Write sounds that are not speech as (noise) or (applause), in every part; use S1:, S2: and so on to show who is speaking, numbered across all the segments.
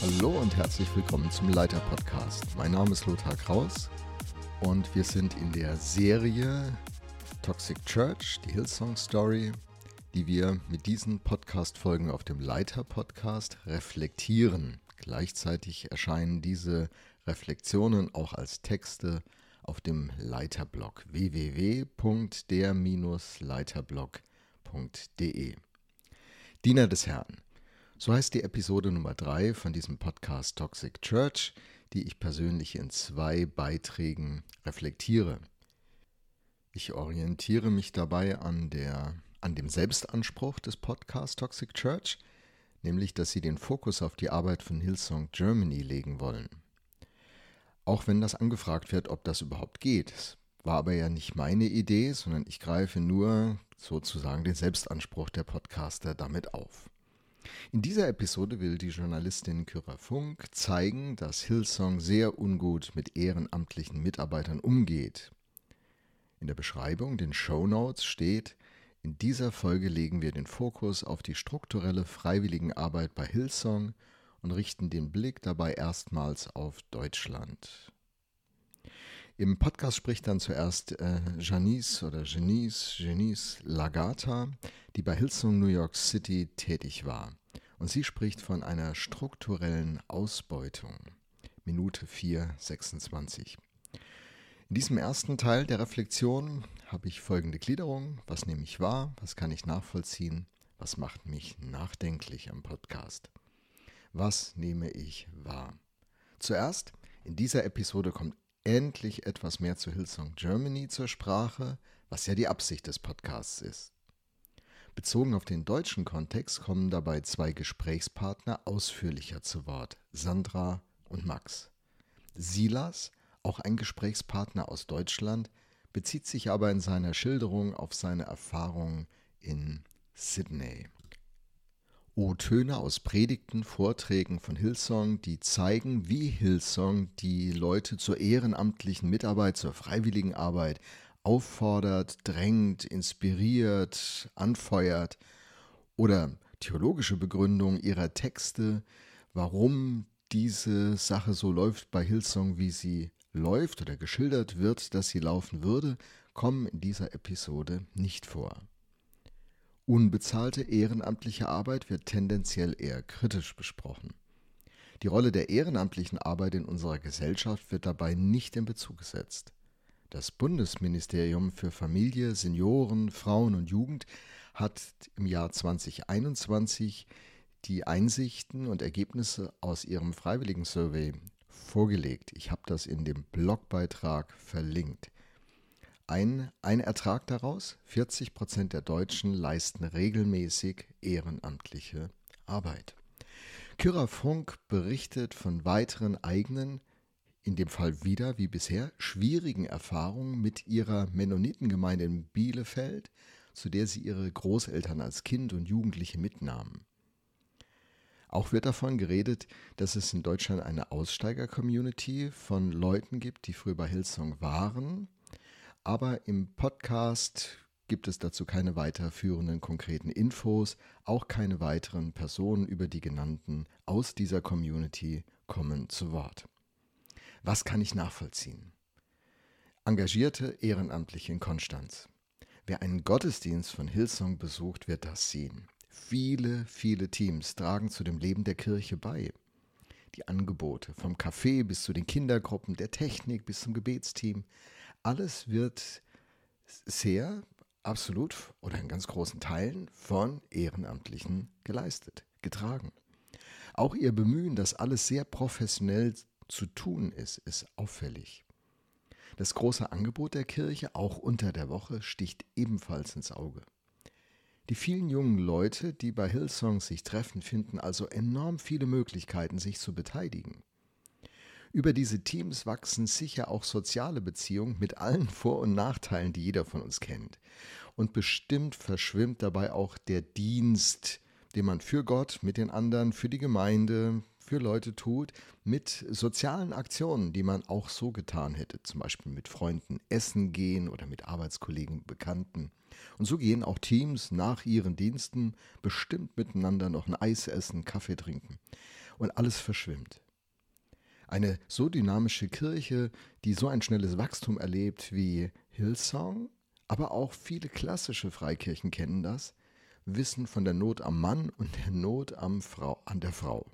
S1: Hallo und herzlich willkommen zum Leiter Podcast. Mein Name ist Lothar Kraus und wir sind in der Serie Toxic Church, die Hillsong Story, die wir mit diesen Podcast Folgen auf dem Leiter Podcast reflektieren. Gleichzeitig erscheinen diese Reflexionen auch als Texte auf dem Leiterblog www.der-leiterblog.de. Diener des Herrn. So heißt die Episode Nummer 3 von diesem Podcast Toxic Church, die ich persönlich in zwei Beiträgen reflektiere. Ich orientiere mich dabei an, der, an dem Selbstanspruch des Podcasts Toxic Church, nämlich dass sie den Fokus auf die Arbeit von Hillsong Germany legen wollen. Auch wenn das angefragt wird, ob das überhaupt geht. War aber ja nicht meine Idee, sondern ich greife nur sozusagen den Selbstanspruch der Podcaster damit auf. In dieser Episode will die Journalistin Kyra Funk zeigen, dass Hillsong sehr ungut mit ehrenamtlichen Mitarbeitern umgeht. In der Beschreibung, den Show Notes steht, in dieser Folge legen wir den Fokus auf die strukturelle Freiwilligenarbeit bei Hillsong und richten den Blick dabei erstmals auf Deutschland. Im Podcast spricht dann zuerst äh, Janice oder Janice, Janice Lagata, die bei Hillsong New York City tätig war. Und sie spricht von einer strukturellen Ausbeutung. Minute 4, 26. In diesem ersten Teil der Reflexion habe ich folgende Gliederung. Was nehme ich wahr? Was kann ich nachvollziehen? Was macht mich nachdenklich am Podcast? Was nehme ich wahr? Zuerst, in dieser Episode kommt endlich etwas mehr zu Hillsong Germany zur Sprache, was ja die Absicht des Podcasts ist. Bezogen auf den deutschen Kontext kommen dabei zwei Gesprächspartner ausführlicher zu Wort, Sandra und Max. Silas, auch ein Gesprächspartner aus Deutschland, bezieht sich aber in seiner Schilderung auf seine Erfahrungen in Sydney. O-Töne aus Predigten, Vorträgen von Hillsong, die zeigen, wie Hillsong die Leute zur ehrenamtlichen Mitarbeit, zur freiwilligen Arbeit auffordert, drängt, inspiriert, anfeuert oder theologische Begründung ihrer Texte, warum diese Sache so läuft bei Hillsong, wie sie läuft oder geschildert wird, dass sie laufen würde, kommen in dieser Episode nicht vor. Unbezahlte ehrenamtliche Arbeit wird tendenziell eher kritisch besprochen. Die Rolle der ehrenamtlichen Arbeit in unserer Gesellschaft wird dabei nicht in Bezug gesetzt. Das Bundesministerium für Familie, Senioren, Frauen und Jugend hat im Jahr 2021 die Einsichten und Ergebnisse aus ihrem Freiwilligen Survey vorgelegt. Ich habe das in dem Blogbeitrag verlinkt. Ein, ein Ertrag daraus, 40 Prozent der Deutschen leisten regelmäßig ehrenamtliche Arbeit. Kyra Funk berichtet von weiteren eigenen, in dem Fall wieder wie bisher, schwierigen Erfahrungen mit ihrer Mennonitengemeinde in Bielefeld, zu der sie ihre Großeltern als Kind und Jugendliche mitnahmen. Auch wird davon geredet, dass es in Deutschland eine Aussteiger-Community von Leuten gibt, die früher bei Hillsong waren, aber im Podcast gibt es dazu keine weiterführenden konkreten Infos, auch keine weiteren Personen über die genannten aus dieser Community kommen zu Wort. Was kann ich nachvollziehen? Engagierte Ehrenamtliche in Konstanz. Wer einen Gottesdienst von Hillsong besucht, wird das sehen. Viele, viele Teams tragen zu dem Leben der Kirche bei. Die Angebote, vom Café bis zu den Kindergruppen, der Technik bis zum Gebetsteam, alles wird sehr absolut oder in ganz großen Teilen von Ehrenamtlichen geleistet, getragen. Auch ihr Bemühen, dass alles sehr professionell zu tun ist, ist auffällig. Das große Angebot der Kirche, auch unter der Woche, sticht ebenfalls ins Auge. Die vielen jungen Leute, die bei Hillsong sich treffen, finden also enorm viele Möglichkeiten, sich zu beteiligen. Über diese Teams wachsen sicher auch soziale Beziehungen mit allen (laughs) Vor- und Nachteilen, die jeder von uns kennt. Und bestimmt verschwimmt dabei auch der Dienst, den man für Gott, mit den anderen, für die Gemeinde, für Leute tut, mit sozialen Aktionen, die man auch so getan hätte, zum Beispiel mit Freunden essen gehen oder mit Arbeitskollegen, Bekannten. Und so gehen auch Teams nach ihren Diensten bestimmt miteinander noch ein Eis essen, Kaffee trinken. und alles verschwimmt. Eine so dynamische Kirche, die so ein schnelles Wachstum erlebt wie Hillsong, aber auch viele klassische Freikirchen kennen das, wissen von der Not am Mann und der Not am Frau, an der Frau.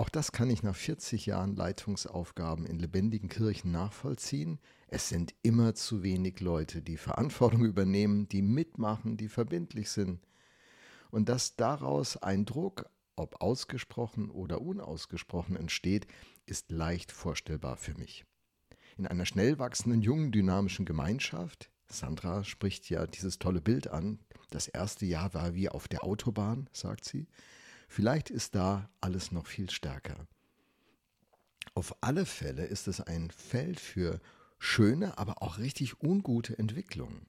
S1: Auch das kann ich nach 40 Jahren Leitungsaufgaben in lebendigen Kirchen nachvollziehen. Es sind immer zu wenig Leute, die Verantwortung übernehmen, die mitmachen, die verbindlich sind. Und dass daraus ein Druck, ob ausgesprochen oder unausgesprochen entsteht, ist leicht vorstellbar für mich. In einer schnell wachsenden, jungen, dynamischen Gemeinschaft, Sandra spricht ja dieses tolle Bild an, das erste Jahr war wie auf der Autobahn, sagt sie, Vielleicht ist da alles noch viel stärker. Auf alle Fälle ist es ein Feld für schöne, aber auch richtig ungute Entwicklungen.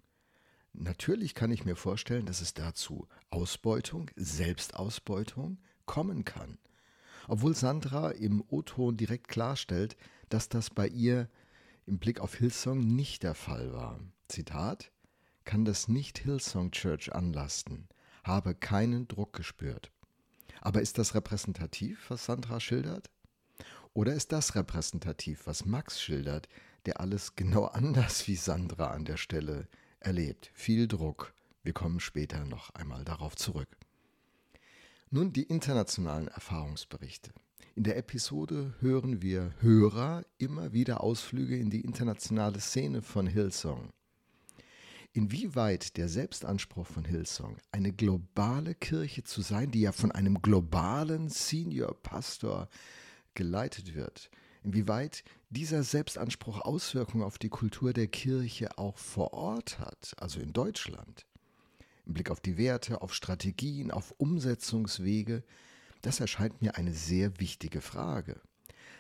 S1: Natürlich kann ich mir vorstellen, dass es dazu Ausbeutung, Selbstausbeutung kommen kann. Obwohl Sandra im O-Ton direkt klarstellt, dass das bei ihr im Blick auf Hillsong nicht der Fall war. Zitat: Kann das nicht Hillsong Church anlasten, habe keinen Druck gespürt. Aber ist das repräsentativ, was Sandra schildert? Oder ist das repräsentativ, was Max schildert, der alles genau (laughs) anders wie Sandra an der Stelle erlebt? Viel Druck. Wir kommen später noch einmal darauf zurück. Nun die internationalen Erfahrungsberichte. In der Episode hören wir Hörer immer wieder Ausflüge in die internationale Szene von Hillsong. Inwieweit der Selbstanspruch von Hillsong, eine globale Kirche zu sein, die ja von einem globalen Senior Pastor geleitet wird, inwieweit dieser Selbstanspruch Auswirkungen auf die Kultur der Kirche auch vor Ort hat, also in Deutschland, im Blick auf die Werte, auf Strategien, auf Umsetzungswege, das erscheint mir eine sehr wichtige Frage.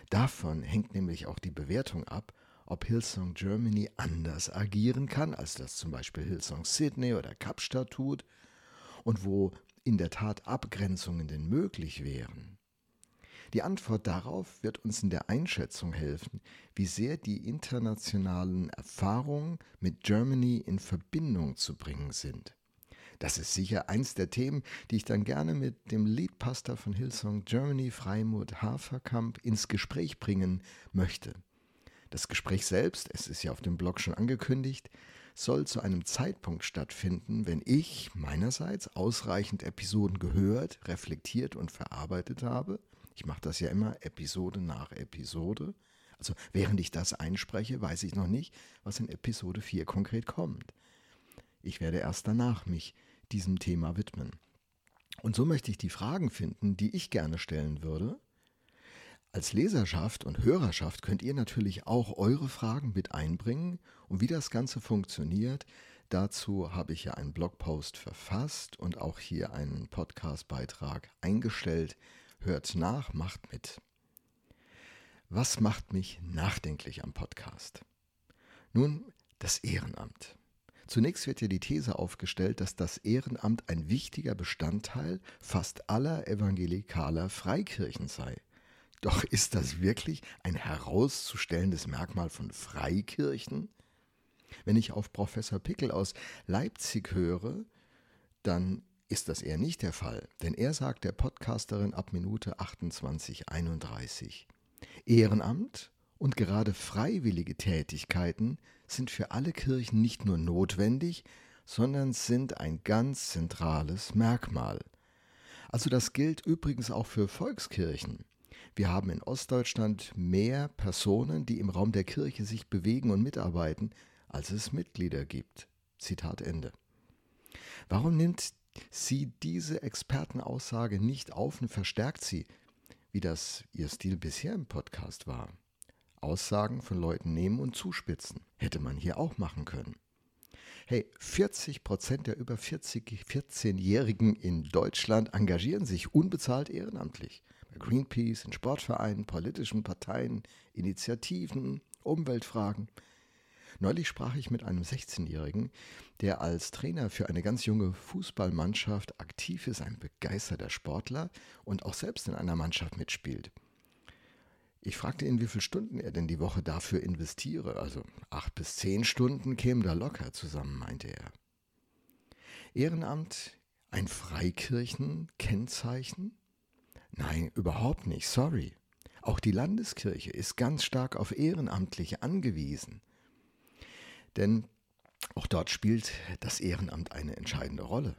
S1: Davon hängt nämlich auch die Bewertung ab, ob Hillsong Germany anders agieren kann, als das zum Beispiel Hillsong Sydney oder Kapstadt tut, und wo in der Tat Abgrenzungen denn möglich wären. Die Antwort darauf wird uns in der Einschätzung helfen, wie sehr die internationalen Erfahrungen mit Germany in Verbindung zu bringen sind. Das ist sicher eins der Themen, die ich dann gerne mit dem Leadpastor von Hillsong Germany, Freimut Haferkamp, ins Gespräch bringen möchte. Das Gespräch selbst, es ist ja auf dem Blog schon angekündigt, soll zu einem Zeitpunkt stattfinden, wenn ich meinerseits ausreichend Episoden gehört, reflektiert und verarbeitet habe. Ich mache das ja immer Episode nach Episode. Also während ich das einspreche, weiß ich noch nicht, was in Episode 4 konkret kommt. Ich werde erst danach mich diesem Thema widmen. Und so möchte ich die Fragen finden, die ich gerne stellen würde, als Leserschaft und Hörerschaft könnt ihr natürlich auch eure Fragen mit einbringen und wie das Ganze funktioniert. Dazu habe ich ja einen Blogpost verfasst und auch hier einen Podcastbeitrag eingestellt. Hört nach, macht mit. Was macht mich nachdenklich am Podcast? Nun, das Ehrenamt. Zunächst wird hier die These aufgestellt, dass das Ehrenamt ein wichtiger Bestandteil fast aller evangelikaler Freikirchen sei. Doch ist das wirklich ein herauszustellendes Merkmal von Freikirchen? Wenn ich auf Professor Pickel aus Leipzig höre, dann ist das eher nicht der Fall, denn er sagt der Podcasterin ab Minute 28:31. Ehrenamt und gerade freiwillige Tätigkeiten sind für alle Kirchen nicht nur notwendig, sondern sind ein ganz zentrales Merkmal. Also das gilt übrigens auch für Volkskirchen. Wir haben in Ostdeutschland mehr Personen, die im Raum der Kirche sich bewegen und mitarbeiten, als es Mitglieder gibt. Zitat Ende. Warum nimmt sie diese Expertenaussage nicht auf und verstärkt sie, wie das ihr Stil bisher im Podcast war? Aussagen von Leuten nehmen und zuspitzen. Hätte man hier auch machen können. Hey, 40 Prozent der über 40, 14-Jährigen in Deutschland engagieren sich unbezahlt ehrenamtlich Greenpeace, in Sportvereinen, politischen Parteien, Initiativen, Umweltfragen. Neulich sprach ich mit einem 16-Jährigen, der als Trainer für eine ganz junge Fußballmannschaft aktiv ist, ein begeisterter Sportler und auch selbst in einer Mannschaft mitspielt. Ich fragte ihn, wie viele Stunden er denn die Woche dafür investiere. Also acht bis zehn Stunden kämen da locker zusammen, meinte er. Ehrenamt, ein Freikirchenkennzeichen? Nein, überhaupt nicht, sorry. Auch die Landeskirche ist ganz stark auf Ehrenamtliche angewiesen. Denn auch dort spielt das Ehrenamt eine entscheidende Rolle.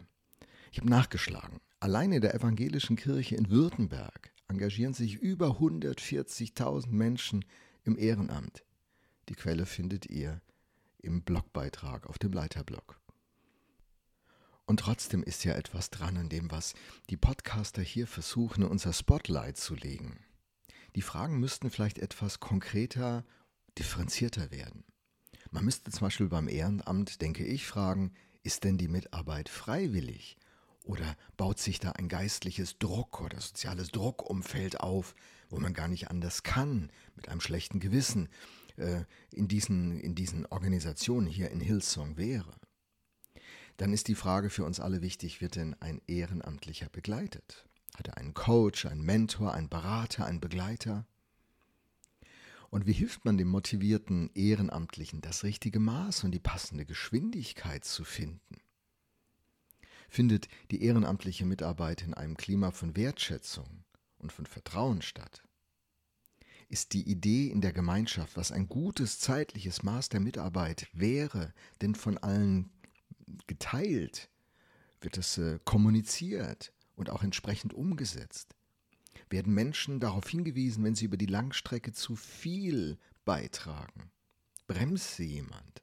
S1: Ich habe nachgeschlagen. Allein in der evangelischen Kirche in Württemberg engagieren sich über 140.000 Menschen im Ehrenamt. Die Quelle findet ihr im Blogbeitrag auf dem Leiterblog. Und trotzdem ist ja etwas dran an dem, was die Podcaster hier versuchen, unser Spotlight zu legen. Die Fragen müssten vielleicht etwas konkreter, differenzierter werden. Man müsste zum Beispiel beim Ehrenamt, denke ich, fragen, ist denn die Mitarbeit freiwillig? Oder baut sich da ein geistliches Druck oder soziales Druckumfeld auf, wo man gar nicht anders kann, mit einem schlechten Gewissen äh, in, diesen, in diesen Organisationen hier in Hillsong wäre? Dann ist die Frage für uns alle wichtig, wird denn ein Ehrenamtlicher begleitet? Hat er einen Coach, einen Mentor, einen Berater, einen Begleiter? Und wie hilft man dem motivierten Ehrenamtlichen, das richtige Maß und die passende Geschwindigkeit zu finden? Findet die ehrenamtliche Mitarbeit in einem Klima von Wertschätzung und von Vertrauen statt? Ist die Idee in der Gemeinschaft, was ein gutes zeitliches Maß der Mitarbeit wäre, denn von allen geteilt? Wird es äh, kommuniziert und auch entsprechend umgesetzt? werden Menschen darauf hingewiesen, wenn sie über die Langstrecke zu viel beitragen. Bremst sie jemand?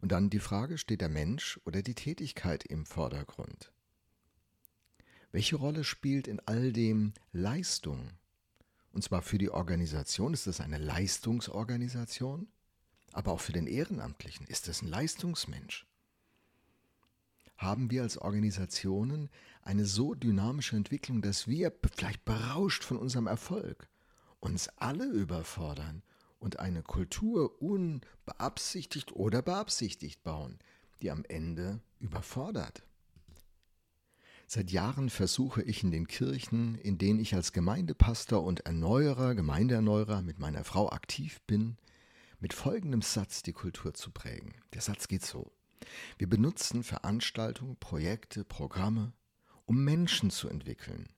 S1: Und dann die Frage, steht der Mensch oder die Tätigkeit im Vordergrund? Welche Rolle spielt in all dem Leistung? Und zwar für die Organisation, ist das eine Leistungsorganisation? Aber auch für den Ehrenamtlichen, ist das ein Leistungsmensch? Haben wir als Organisationen eine so dynamische Entwicklung, dass wir, vielleicht berauscht von unserem Erfolg, uns alle überfordern und eine Kultur unbeabsichtigt oder beabsichtigt bauen, die am Ende überfordert. Seit Jahren versuche ich in den Kirchen, in denen ich als Gemeindepastor und Erneuerer, Gemeindeerneuerer mit meiner Frau aktiv bin, mit folgendem Satz die Kultur zu prägen. Der Satz geht so. Wir benutzen Veranstaltungen, Projekte, Programme, um Menschen zu entwickeln.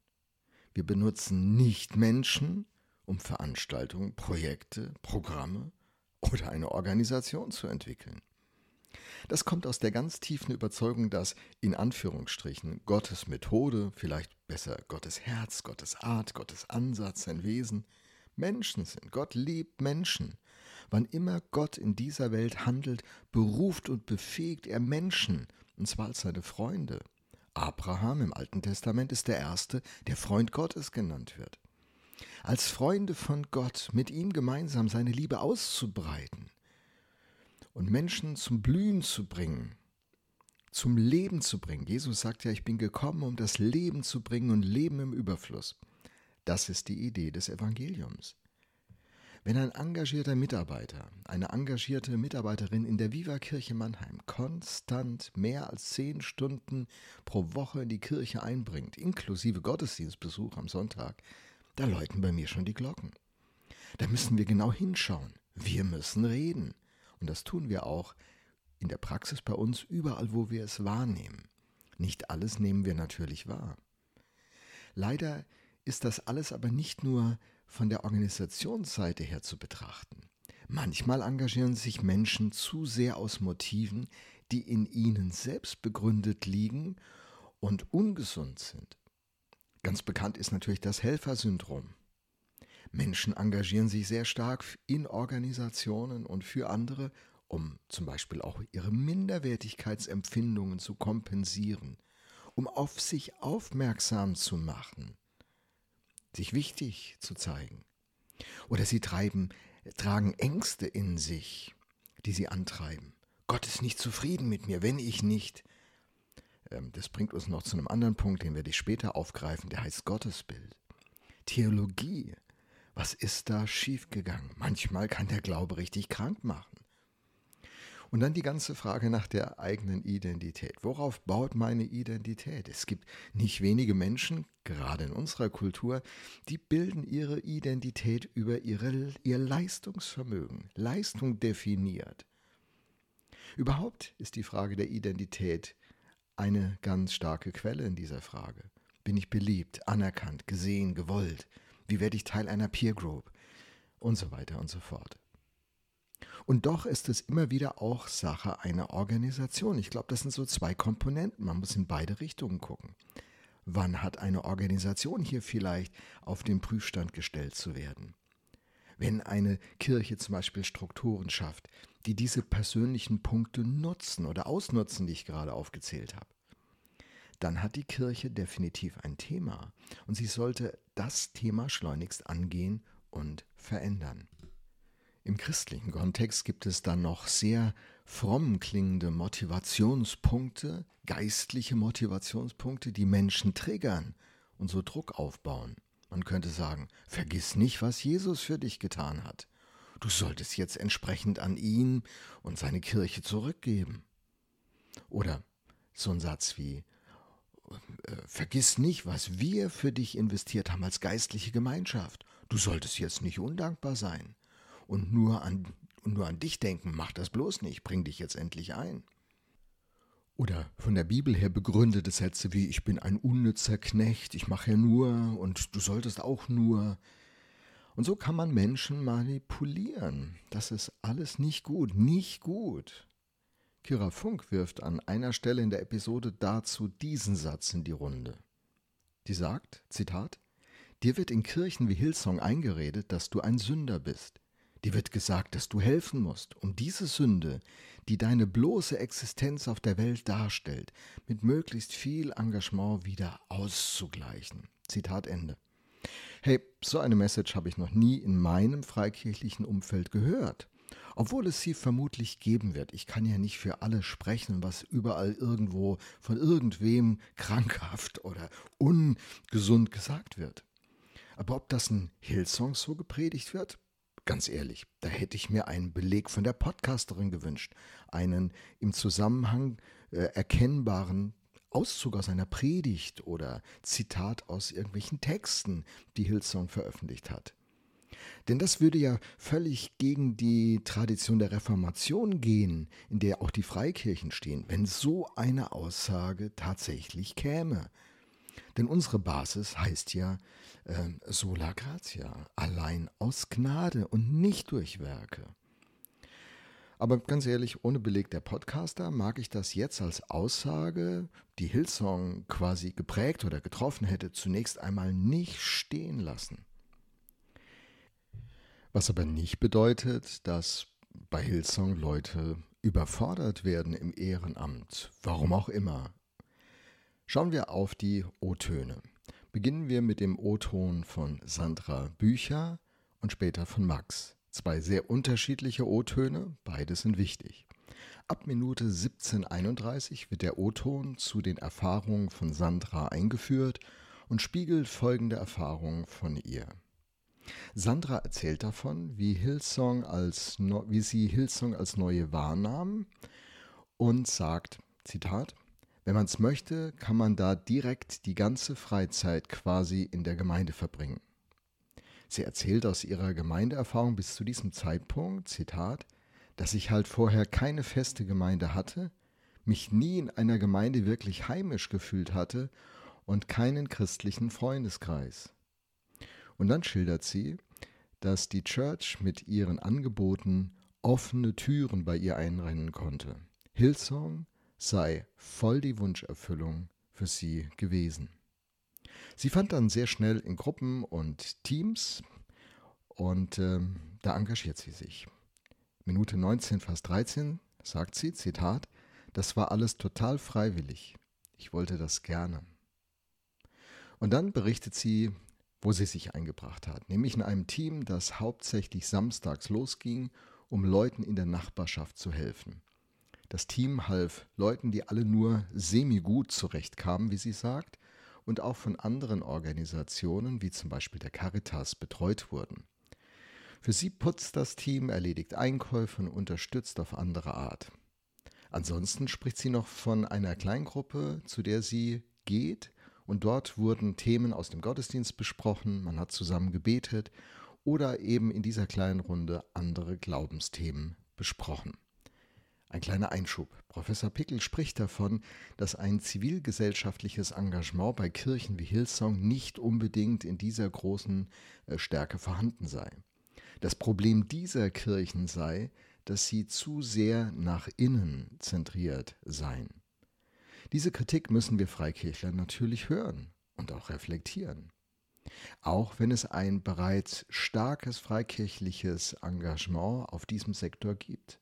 S1: Wir benutzen nicht Menschen, um Veranstaltungen, Projekte, Programme oder eine Organisation zu entwickeln. Das kommt aus der ganz tiefen Überzeugung, dass in Anführungsstrichen Gottes Methode, vielleicht besser Gottes Herz, Gottes Art, Gottes Ansatz, sein Wesen Menschen sind. Gott liebt Menschen. Wann immer Gott in dieser Welt handelt, beruft und befähigt er Menschen, und zwar als seine Freunde. Abraham im Alten Testament ist der Erste, der Freund Gottes genannt wird. Als Freunde von Gott mit ihm gemeinsam seine Liebe auszubreiten und Menschen zum Blühen zu bringen, zum Leben zu bringen. Jesus sagt ja, ich bin gekommen, um das Leben zu bringen und Leben im Überfluss. Das ist die Idee des Evangeliums. Wenn ein engagierter Mitarbeiter, eine engagierte Mitarbeiterin in der Viva Kirche Mannheim konstant mehr als zehn Stunden pro Woche in die Kirche einbringt, inklusive Gottesdienstbesuch am Sonntag, da läuten bei mir schon die Glocken. Da müssen wir genau hinschauen. Wir müssen reden. Und das tun wir auch in der Praxis bei uns überall, wo wir es wahrnehmen. Nicht alles nehmen wir natürlich wahr. Leider ist das alles aber nicht nur von der Organisationsseite her zu betrachten. Manchmal engagieren sich Menschen zu sehr aus Motiven, die in ihnen selbst begründet liegen und ungesund sind. Ganz bekannt ist natürlich das Helfersyndrom. Menschen engagieren sich sehr stark in Organisationen und für andere, um zum Beispiel auch ihre Minderwertigkeitsempfindungen zu kompensieren, um auf sich aufmerksam zu machen sich wichtig zu zeigen. Oder sie treiben, tragen Ängste in sich, die sie antreiben. Gott ist nicht zufrieden mit mir, wenn ich nicht. Ähm, das bringt uns noch zu einem anderen Punkt, den werde ich später aufgreifen, der heißt Gottesbild. Theologie. Was ist da schiefgegangen? Manchmal kann der Glaube richtig krank machen. Und dann die ganze Frage nach der eigenen Identität. Worauf baut meine Identität? Es gibt nicht wenige Menschen, gerade in unserer Kultur, die bilden ihre Identität über ihre, ihr Leistungsvermögen. Leistung definiert. Überhaupt ist die Frage der Identität eine ganz starke Quelle in dieser Frage. Bin ich beliebt, anerkannt, gesehen, gewollt? Wie werde ich Teil einer Peer Group? Und so weiter und so fort. Und doch ist es immer wieder auch Sache einer Organisation. Ich glaube, das sind so zwei Komponenten. Man muss in beide Richtungen gucken. Wann hat eine Organisation hier vielleicht auf den Prüfstand gestellt zu werden? Wenn eine Kirche zum Beispiel Strukturen schafft, die diese persönlichen Punkte nutzen oder ausnutzen, die ich gerade aufgezählt habe, dann hat die Kirche definitiv ein Thema und sie sollte das Thema schleunigst angehen und verändern. Im christlichen Kontext gibt es dann noch sehr fromm klingende Motivationspunkte, geistliche Motivationspunkte, die Menschen triggern und so Druck aufbauen. Man könnte sagen, vergiss nicht, was Jesus für dich getan hat. Du solltest jetzt entsprechend an ihn und seine Kirche zurückgeben. Oder so ein Satz wie, äh, vergiss nicht, was wir für dich investiert haben als geistliche Gemeinschaft. Du solltest jetzt nicht undankbar sein und nur an, nur an dich denken. Mach das bloß nicht. Bring dich jetzt endlich ein. Oder von der Bibel her begründete Sätze wie ich bin ein unnützer Knecht, ich mache ja nur und du solltest auch nur. Und so kann man Menschen manipulieren. Das ist alles nicht gut, nicht gut. Kira Funk wirft an einer Stelle in der Episode dazu diesen Satz in die Runde. Die sagt, Zitat, Dir wird in Kirchen wie Hillsong eingeredet, dass du ein Sünder bist. Dir wird gesagt, dass du helfen musst, um diese Sünde, die deine bloße Existenz auf der Welt darstellt, mit möglichst viel Engagement wieder auszugleichen. Zitat Ende. Hey, so eine Message habe ich noch nie in meinem freikirchlichen Umfeld gehört. Obwohl es sie vermutlich geben wird. Ich kann ja nicht für alle sprechen, was überall irgendwo von irgendwem krankhaft oder ungesund gesagt wird. Aber ob das in Hillsong so gepredigt wird? Ganz ehrlich, da hätte ich mir einen Beleg von der Podcasterin gewünscht. Einen im Zusammenhang äh, erkennbaren Auszug aus einer Predigt oder Zitat aus irgendwelchen Texten, die Hillsong veröffentlicht hat. Denn das würde ja völlig gegen die Tradition der Reformation gehen, in der auch die Freikirchen stehen, wenn so eine Aussage tatsächlich käme. Denn unsere Basis heißt ja äh, sola gratia, allein aus Gnade und nicht durch Werke. Aber ganz ehrlich, ohne Beleg der Podcaster mag ich das jetzt als Aussage, die Hillsong quasi geprägt oder getroffen hätte, zunächst einmal nicht stehen lassen. Was aber nicht bedeutet, dass bei Hillsong Leute überfordert werden im Ehrenamt, warum auch immer. Schauen wir auf die O-Töne. Beginnen wir mit dem O-Ton von Sandra Bücher und später von Max. Zwei sehr unterschiedliche O-Töne, beide sind wichtig. Ab Minute 1731 wird der O-Ton zu den Erfahrungen von Sandra eingeführt und spiegelt folgende Erfahrungen von ihr. Sandra erzählt davon, wie, Hillsong als, wie sie Hillsong als neue wahrnahm und sagt, Zitat, wenn man es möchte, kann man da direkt die ganze Freizeit quasi in der Gemeinde verbringen. Sie erzählt aus ihrer Gemeindeerfahrung bis zu diesem Zeitpunkt, Zitat, dass ich halt vorher keine feste Gemeinde hatte, mich nie in einer Gemeinde wirklich heimisch gefühlt hatte und keinen christlichen Freundeskreis. Und dann schildert sie, dass die Church mit ihren Angeboten offene Türen bei ihr einrennen konnte. Hillsong sei voll die Wunscherfüllung für sie gewesen. Sie fand dann sehr schnell in Gruppen und Teams und äh, da engagiert sie sich. Minute 19, Vers 13 sagt sie, Zitat, das war alles total freiwillig. Ich wollte das gerne. Und dann berichtet sie wo sie sich eingebracht hat, nämlich in einem Team, das hauptsächlich samstags losging, um Leuten in der Nachbarschaft zu helfen. Das Team half Leuten, die alle nur semi-gut zurechtkamen, wie sie sagt, und auch von anderen Organisationen, wie zum Beispiel der Caritas, betreut wurden. Für sie putzt das Team, erledigt Einkäufe und unterstützt auf andere Art. Ansonsten spricht sie noch von einer Kleingruppe, zu der sie geht, und dort wurden Themen aus dem Gottesdienst besprochen, man hat zusammen gebetet oder eben in dieser kleinen Runde andere Glaubensthemen besprochen. Ein kleiner Einschub. Professor Pickel spricht davon, dass ein zivilgesellschaftliches Engagement bei Kirchen wie Hillsong nicht unbedingt in dieser großen äh, Stärke vorhanden sei. Das Problem dieser Kirchen sei, dass sie zu sehr nach innen zentriert seien. Diese Kritik müssen wir Freikirchler natürlich hören und auch reflektieren. Auch wenn es ein bereits starkes freikirchliches Engagement auf diesem Sektor gibt.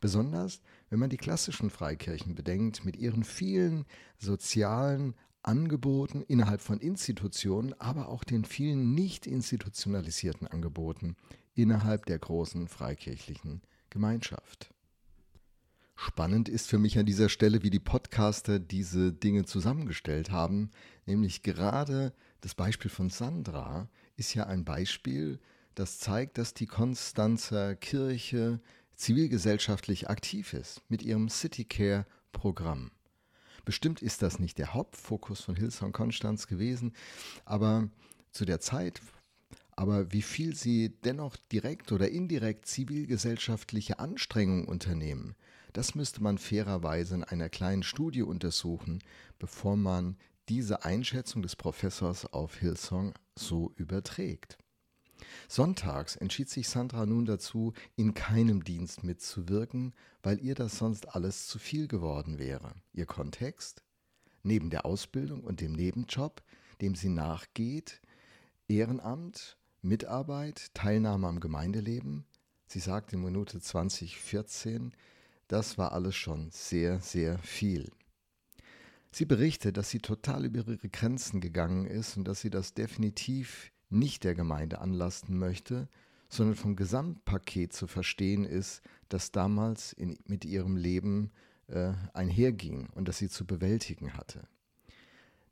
S1: Besonders wenn man die klassischen Freikirchen bedenkt, mit ihren vielen sozialen Angeboten innerhalb von Institutionen, aber auch den vielen nicht institutionalisierten Angeboten innerhalb der großen freikirchlichen Gemeinschaft. Spannend ist für mich an dieser Stelle, wie die Podcaster diese Dinge zusammengestellt haben, nämlich gerade das Beispiel von Sandra ist ja ein Beispiel, das zeigt, dass die Konstanzer Kirche zivilgesellschaftlich aktiv ist mit ihrem CityCare-Programm. Bestimmt ist das nicht der Hauptfokus von Hillsong Konstanz gewesen, aber zu der Zeit, aber wie viel sie dennoch direkt oder indirekt zivilgesellschaftliche Anstrengungen unternehmen, das müsste man fairerweise in einer kleinen Studie untersuchen, bevor man diese Einschätzung des Professors auf Hillsong so überträgt. Sonntags entschied sich Sandra nun dazu, in keinem Dienst mitzuwirken, weil ihr das sonst alles zu viel geworden wäre. Ihr Kontext? Neben der Ausbildung und dem Nebenjob, dem sie nachgeht, Ehrenamt, Mitarbeit, Teilnahme am Gemeindeleben. Sie sagt in Minute 2014, das war alles schon sehr, sehr viel. Sie berichtet, dass sie total über ihre Grenzen gegangen ist und dass sie das definitiv nicht der Gemeinde anlasten möchte, sondern vom Gesamtpaket zu verstehen ist, das damals in, mit ihrem Leben äh, einherging und das sie zu bewältigen hatte.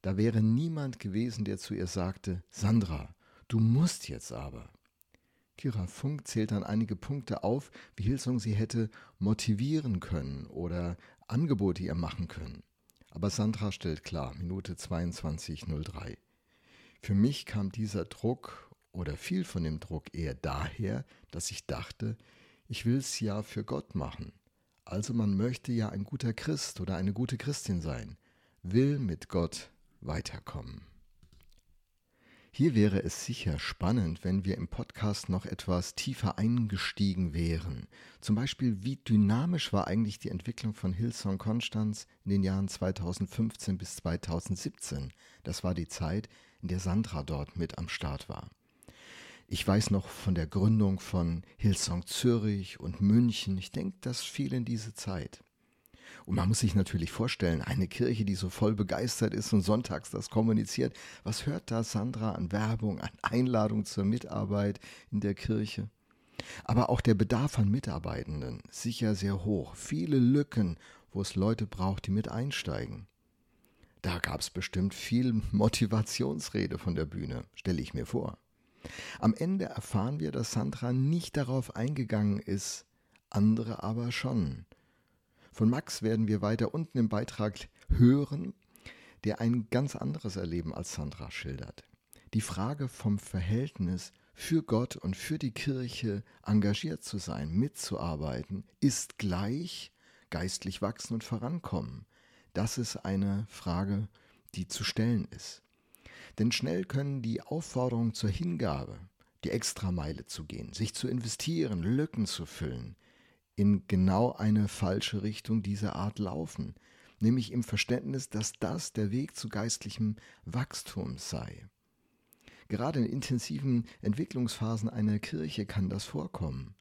S1: Da wäre niemand gewesen, der zu ihr sagte, Sandra, du musst jetzt aber. Kira Funk zählt dann einige Punkte auf, wie Hilsung sie hätte motivieren können oder Angebote ihr machen können. Aber Sandra stellt klar, Minute 22.03. Für mich kam dieser Druck oder viel von dem Druck eher daher, dass ich dachte, ich will es ja für Gott machen. Also man möchte ja ein guter Christ oder eine gute Christin sein, will mit Gott weiterkommen. Hier wäre es sicher spannend, wenn wir im Podcast noch etwas tiefer eingestiegen wären. Zum Beispiel, wie dynamisch war eigentlich die Entwicklung von Hillsong Konstanz in den Jahren 2015 bis 2017. Das war die Zeit, in der Sandra dort mit am Start war. Ich weiß noch von der Gründung von Hillsong Zürich und München. Ich denke, das fiel in diese Zeit. Und man muss sich natürlich vorstellen, eine Kirche, die so voll begeistert ist und sonntags das kommuniziert, was hört da Sandra an Werbung, an Einladung zur Mitarbeit in der Kirche? Aber auch der Bedarf an Mitarbeitenden sicher sehr hoch. Viele Lücken, wo es Leute braucht, die mit einsteigen. Da gab es bestimmt viel Motivationsrede von der Bühne, stelle ich mir vor. Am Ende erfahren wir, dass Sandra nicht darauf eingegangen ist, andere aber schon. Von Max werden wir weiter unten im Beitrag hören, der ein ganz anderes Erleben als Sandra schildert. Die Frage vom Verhältnis für Gott und für die Kirche engagiert zu sein, mitzuarbeiten, ist gleich geistlich wachsen und vorankommen. Das ist eine Frage, die zu stellen ist. Denn schnell können die Aufforderungen zur Hingabe, die Extrameile zu gehen, sich zu investieren, Lücken zu füllen, in genau eine falsche Richtung dieser Art laufen, nämlich im Verständnis, dass das der Weg zu geistlichem Wachstum sei. Gerade in intensiven Entwicklungsphasen einer Kirche kann das vorkommen.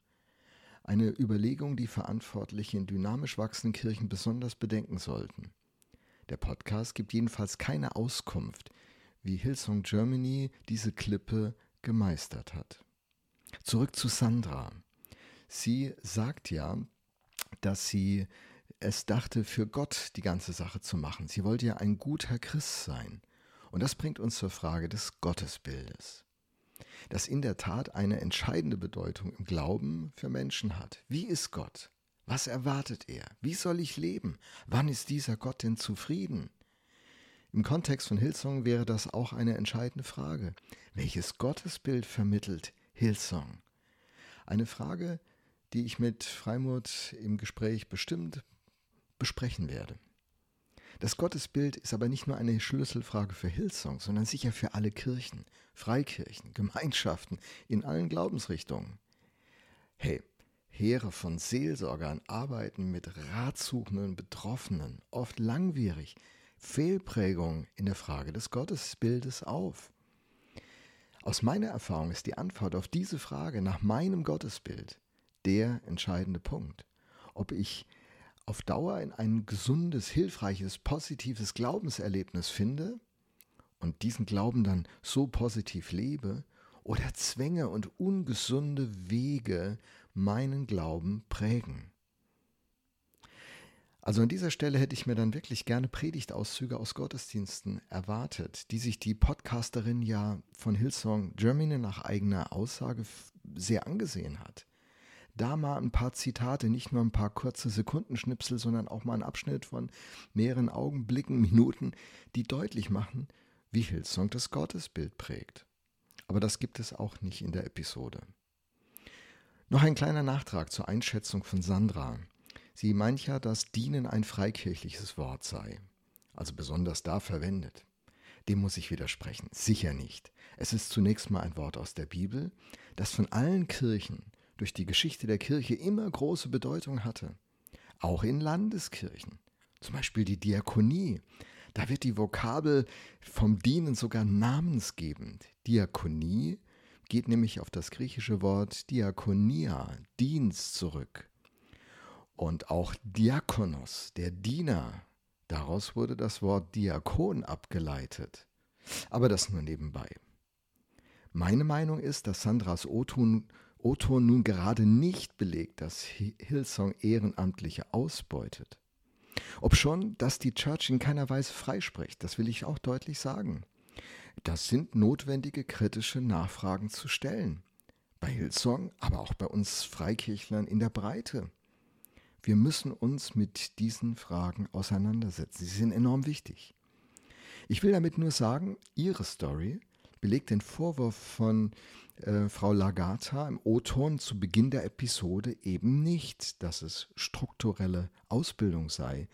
S1: Eine Überlegung, die Verantwortliche in dynamisch wachsenden Kirchen besonders bedenken sollten. Der Podcast gibt jedenfalls keine Auskunft, wie Hillsong Germany diese Klippe gemeistert hat. Zurück zu Sandra. Sie sagt ja, dass sie es dachte, für Gott die ganze Sache zu machen. Sie wollte ja ein guter Christ sein. Und das bringt uns zur Frage des Gottesbildes, das in der Tat eine entscheidende Bedeutung im Glauben für Menschen hat. Wie ist Gott? Was erwartet er? Wie soll ich leben? Wann ist dieser Gott denn zufrieden? Im Kontext von Hillsong wäre das auch eine entscheidende Frage. Welches Gottesbild vermittelt Hillsong? Eine Frage, die ich mit Freimut im Gespräch bestimmt besprechen werde. Das Gottesbild ist aber nicht nur eine Schlüsselfrage für Hillsong, sondern sicher für alle Kirchen, Freikirchen, Gemeinschaften in allen Glaubensrichtungen. Hey, Heere von Seelsorgern arbeiten mit ratsuchenden Betroffenen, oft langwierig, Fehlprägungen in der Frage des Gottesbildes auf. Aus meiner Erfahrung ist die Antwort auf diese Frage nach meinem Gottesbild der entscheidende Punkt. Ob ich auf Dauer in ein gesundes, hilfreiches, positives Glaubenserlebnis finde und diesen Glauben dann so positiv lebe, oder Zwänge und ungesunde Wege meinen Glauben prägen. Also an dieser Stelle hätte ich mir dann wirklich gerne Predigtauszüge aus Gottesdiensten erwartet, die sich die Podcasterin ja von Hillsong Germany nach eigener Aussage sehr angesehen hat da mal ein paar Zitate, nicht nur ein paar kurze Sekundenschnipsel, sondern auch mal ein Abschnitt von mehreren Augenblicken, (laughs) Minuten, die deutlich machen, wie Hillsong das Gottesbild prägt. Aber das gibt es auch nicht in der Episode. Noch ein kleiner Nachtrag zur Einschätzung von Sandra. Sie meint ja, dass Dienen ein freikirchliches Wort sei, also besonders da verwendet. Dem muss ich widersprechen. Sicher nicht. Es ist zunächst mal ein Wort aus der Bibel, das von allen Kirchen durch die Geschichte der Kirche immer große Bedeutung hatte. Auch in Landeskirchen. Zum Beispiel die Diakonie. Da wird die Vokabel vom Dienen sogar namensgebend. Diakonie geht nämlich auf das griechische Wort Diakonia, Dienst zurück. Und auch Diakonos, der Diener, daraus wurde das Wort Diakon abgeleitet. Aber das nur nebenbei. Meine Meinung ist, dass Sandras O-Ton Oton nun gerade nicht belegt, dass Hillsong Ehrenamtliche ausbeutet. Obschon, dass die Church in keiner Weise freispricht, das will ich auch deutlich sagen. Das sind notwendige kritische Nachfragen zu stellen. Bei Hillsong, aber auch bei uns Freikirchlern in der Breite. Wir müssen uns mit diesen Fragen auseinandersetzen. Sie sind enorm wichtig. Ich will damit nur sagen, Ihre Story belegt den Vorwurf von äh, Frau Lagarta im O-Ton zu Beginn der Episode eben nicht, dass es strukturelle Ausbildung sei,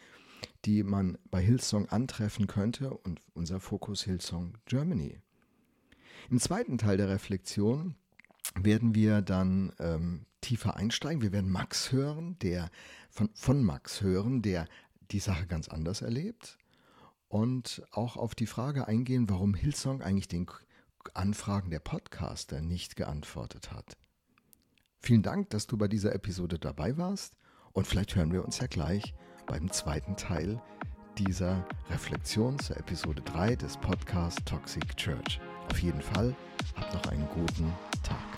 S1: die man bei Hillsong antreffen könnte und unser Fokus Hillsong Germany. Im zweiten Teil der Reflexion werden wir dann ähm, tiefer einsteigen. Wir werden Max hören, der von, von Max hören, der die Sache ganz anders erlebt und auch auf die Frage eingehen, warum Hillsong eigentlich den Anfragen der Podcaster nicht geantwortet hat. Vielen Dank, dass du bei dieser Episode dabei warst und vielleicht hören wir uns ja gleich beim zweiten Teil dieser Reflexion zur Episode 3 des Podcasts Toxic Church. Auf jeden Fall, habt noch einen guten Tag.